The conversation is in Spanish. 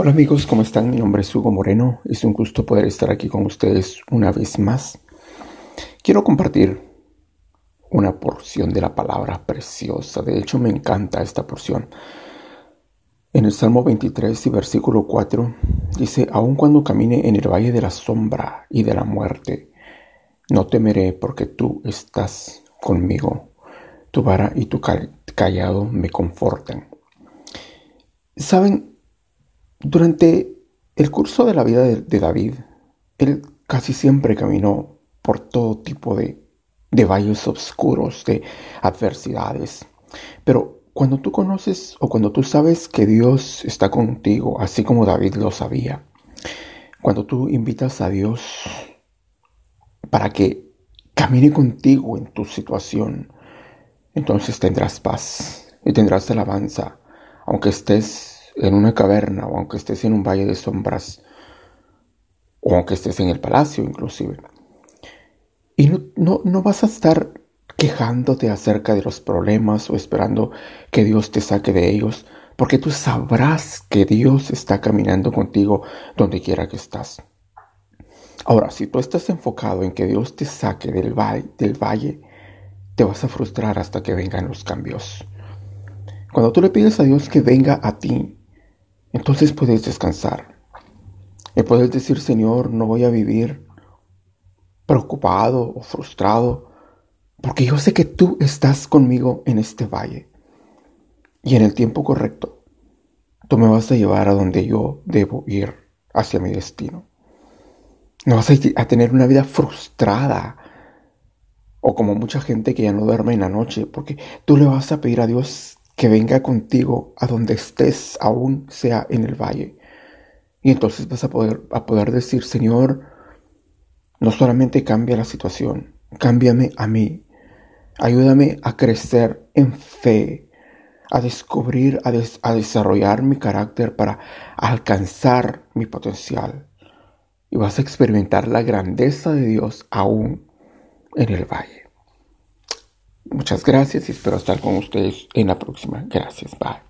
Hola amigos, ¿cómo están? Mi nombre es Hugo Moreno. Es un gusto poder estar aquí con ustedes una vez más. Quiero compartir una porción de la palabra preciosa. De hecho, me encanta esta porción. En el Salmo 23 y versículo 4 dice, aun cuando camine en el valle de la sombra y de la muerte, no temeré porque tú estás conmigo. Tu vara y tu callado me confortan. ¿Saben? Durante el curso de la vida de, David, él casi siempre caminó por todo tipo de, de valles oscuros, de adversidades. Pero cuando tú conoces o cuando tú sabes que Dios está contigo, así como David lo sabía, cuando tú invitas a Dios para que camine contigo en tu situación, entonces tendrás paz y tendrás alabanza, aunque estés en una caverna o aunque estés en un valle de sombras o aunque estés en el palacio inclusive. Y no, no, vas a estar quejándote acerca de los problemas o esperando que Dios te saque de ellos, porque tú sabrás que Dios está caminando contigo donde quiera que estás. Ahora, si tú estás enfocado en que Dios te saque del valle, del valle, te vas a frustrar hasta que vengan los cambios. Cuando tú le pides a Dios que venga a ti entonces puedes descansar. Y puedes decir, Señor, no voy a vivir preocupado o frustrado, porque yo sé que tú estás conmigo en este valle. Y en el tiempo correcto, tú me vas a llevar a donde yo debo ir, hacia mi destino. No vas a, tener una vida frustrada o como mucha gente que ya no duerme en la noche, porque tú le vas a pedir a Dios que venga contigo a donde estés, aún sea en el valle. Y entonces vas a poder, a poder decir, Señor, no solamente cambia la situación, cámbiame a mí. Ayúdame a crecer en fe, a descubrir, a, a desarrollar mi carácter para alcanzar mi potencial. Y vas a experimentar la grandeza de Dios aún en el valle. Muchas gracias y espero estar con ustedes en la próxima. Gracias. Bye.